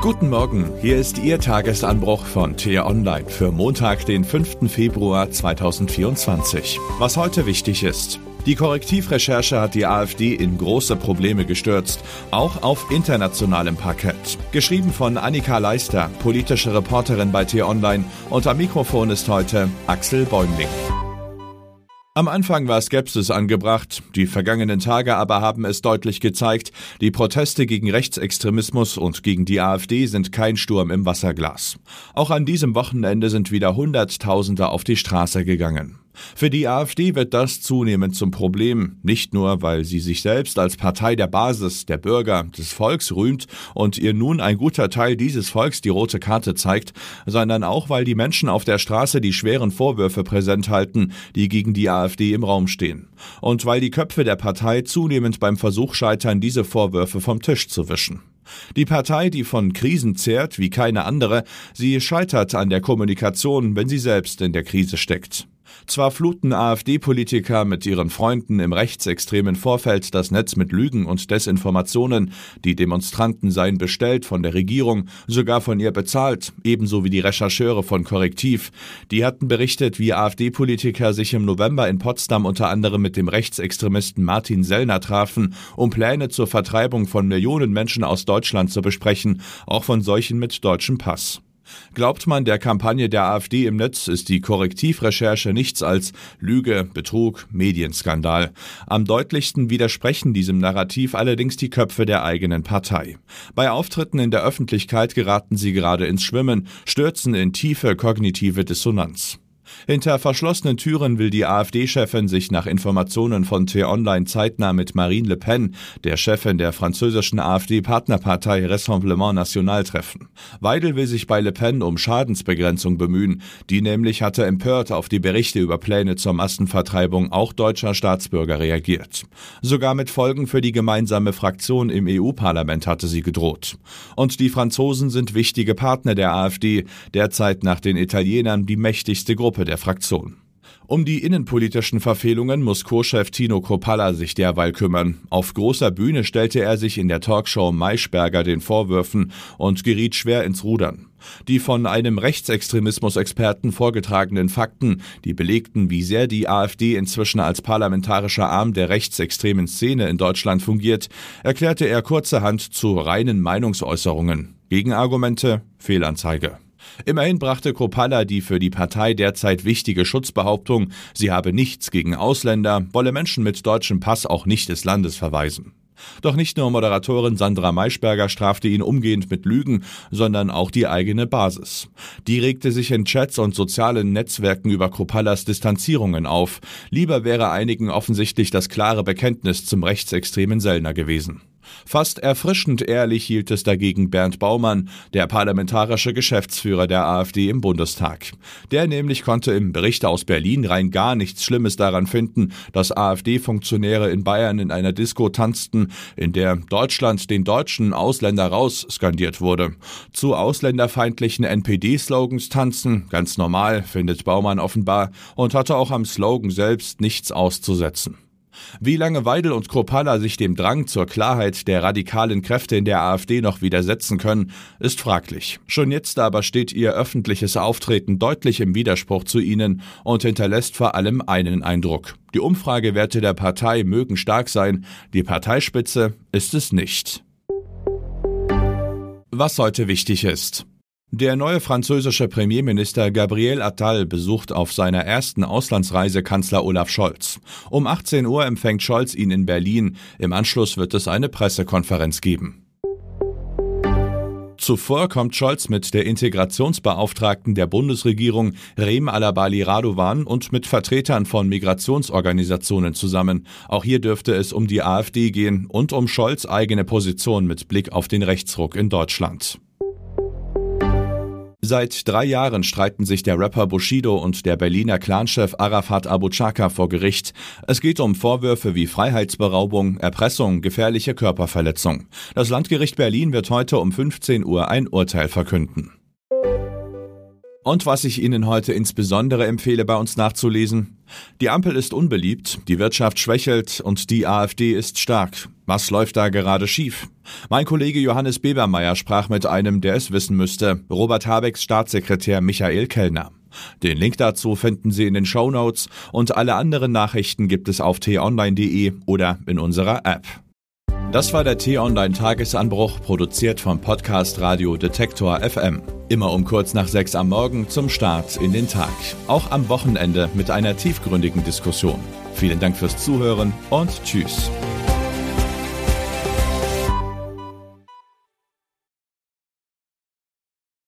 Guten Morgen, hier ist Ihr Tagesanbruch von Tier Online für Montag, den 5. Februar 2024. Was heute wichtig ist. Die Korrektivrecherche hat die AfD in große Probleme gestürzt, auch auf internationalem Parkett. Geschrieben von Annika Leister, politische Reporterin bei Tier Online und am Mikrofon ist heute Axel Bäumling. Am Anfang war Skepsis angebracht, die vergangenen Tage aber haben es deutlich gezeigt, die Proteste gegen Rechtsextremismus und gegen die AfD sind kein Sturm im Wasserglas. Auch an diesem Wochenende sind wieder Hunderttausende auf die Straße gegangen. Für die AfD wird das zunehmend zum Problem, nicht nur, weil sie sich selbst als Partei der Basis, der Bürger, des Volks rühmt und ihr nun ein guter Teil dieses Volks die rote Karte zeigt, sondern auch, weil die Menschen auf der Straße die schweren Vorwürfe präsent halten, die gegen die AfD im Raum stehen. Und weil die Köpfe der Partei zunehmend beim Versuch scheitern, diese Vorwürfe vom Tisch zu wischen. Die Partei, die von Krisen zehrt wie keine andere, sie scheitert an der Kommunikation, wenn sie selbst in der Krise steckt. Zwar fluten AfD-Politiker mit ihren Freunden im rechtsextremen Vorfeld das Netz mit Lügen und Desinformationen, die Demonstranten seien bestellt von der Regierung, sogar von ihr bezahlt, ebenso wie die Rechercheure von Korrektiv. Die hatten berichtet, wie AfD-Politiker sich im November in Potsdam unter anderem mit dem Rechtsextremisten Martin Sellner trafen, um Pläne zur Vertreibung von Millionen Menschen aus Deutschland zu besprechen, auch von solchen mit deutschem Pass. Glaubt man der Kampagne der AfD im Netz, ist die Korrektivrecherche nichts als Lüge, Betrug, Medienskandal. Am deutlichsten widersprechen diesem Narrativ allerdings die Köpfe der eigenen Partei. Bei Auftritten in der Öffentlichkeit geraten sie gerade ins Schwimmen, stürzen in tiefe kognitive Dissonanz. Hinter verschlossenen Türen will die AfD-Chefin sich nach Informationen von T-Online zeitnah mit Marine Le Pen, der Chefin der französischen AfD-Partnerpartei Rassemblement National, treffen. Weidel will sich bei Le Pen um Schadensbegrenzung bemühen. Die nämlich hatte empört auf die Berichte über Pläne zur Massenvertreibung auch deutscher Staatsbürger reagiert. Sogar mit Folgen für die gemeinsame Fraktion im EU-Parlament hatte sie gedroht. Und die Franzosen sind wichtige Partner der AfD, derzeit nach den Italienern die mächtigste Gruppe Gruppe der Fraktion. Um die innenpolitischen Verfehlungen muss Co-Chef Tino Kropalla sich derweil kümmern. Auf großer Bühne stellte er sich in der Talkshow Maischberger den Vorwürfen und geriet schwer ins Rudern. Die von einem Rechtsextremismus-Experten vorgetragenen Fakten, die belegten, wie sehr die AfD inzwischen als parlamentarischer Arm der rechtsextremen Szene in Deutschland fungiert, erklärte er kurzerhand zu reinen Meinungsäußerungen. Gegenargumente Fehlanzeige. Immerhin brachte Kropalla die für die Partei derzeit wichtige Schutzbehauptung, sie habe nichts gegen Ausländer, wolle Menschen mit deutschem Pass auch nicht des Landes verweisen. Doch nicht nur Moderatorin Sandra Maischberger strafte ihn umgehend mit Lügen, sondern auch die eigene Basis. Die regte sich in Chats und sozialen Netzwerken über Kropallas Distanzierungen auf. Lieber wäre einigen offensichtlich das klare Bekenntnis zum rechtsextremen Sellner gewesen. Fast erfrischend ehrlich hielt es dagegen Bernd Baumann, der parlamentarische Geschäftsführer der AfD im Bundestag. Der nämlich konnte im Bericht aus Berlin rein gar nichts Schlimmes daran finden, dass AfD-Funktionäre in Bayern in einer Disco tanzten, in der Deutschland den deutschen Ausländer raus skandiert wurde. Zu ausländerfeindlichen NPD-Slogans tanzen, ganz normal, findet Baumann offenbar, und hatte auch am Slogan selbst nichts auszusetzen. Wie lange Weidel und Kropala sich dem Drang zur Klarheit der radikalen Kräfte in der AfD noch widersetzen können, ist fraglich. Schon jetzt aber steht ihr öffentliches Auftreten deutlich im Widerspruch zu ihnen und hinterlässt vor allem einen Eindruck. Die Umfragewerte der Partei mögen stark sein, die Parteispitze ist es nicht. Was heute wichtig ist. Der neue französische Premierminister Gabriel Attal besucht auf seiner ersten Auslandsreise Kanzler Olaf Scholz. Um 18 Uhr empfängt Scholz ihn in Berlin. Im Anschluss wird es eine Pressekonferenz geben. Zuvor kommt Scholz mit der Integrationsbeauftragten der Bundesregierung Rem Alabali Radovan und mit Vertretern von Migrationsorganisationen zusammen. Auch hier dürfte es um die AfD gehen und um Scholz eigene Position mit Blick auf den Rechtsruck in Deutschland. Seit drei Jahren streiten sich der Rapper Bushido und der Berliner Clanchef Arafat Abu Chaka vor Gericht. Es geht um Vorwürfe wie Freiheitsberaubung, Erpressung, gefährliche Körperverletzung. Das Landgericht Berlin wird heute um 15 Uhr ein Urteil verkünden. Und was ich Ihnen heute insbesondere empfehle, bei uns nachzulesen. Die Ampel ist unbeliebt, die Wirtschaft schwächelt und die AfD ist stark. Was läuft da gerade schief? Mein Kollege Johannes Bebermeier sprach mit einem, der es wissen müsste, Robert Habecks Staatssekretär Michael Kellner. Den Link dazu finden Sie in den Show Notes und alle anderen Nachrichten gibt es auf t-online.de oder in unserer App. Das war der T-Online Tagesanbruch, produziert vom Podcast Radio Detektor FM. Immer um kurz nach sechs am Morgen zum Start in den Tag. Auch am Wochenende mit einer tiefgründigen Diskussion. Vielen Dank fürs Zuhören und Tschüss.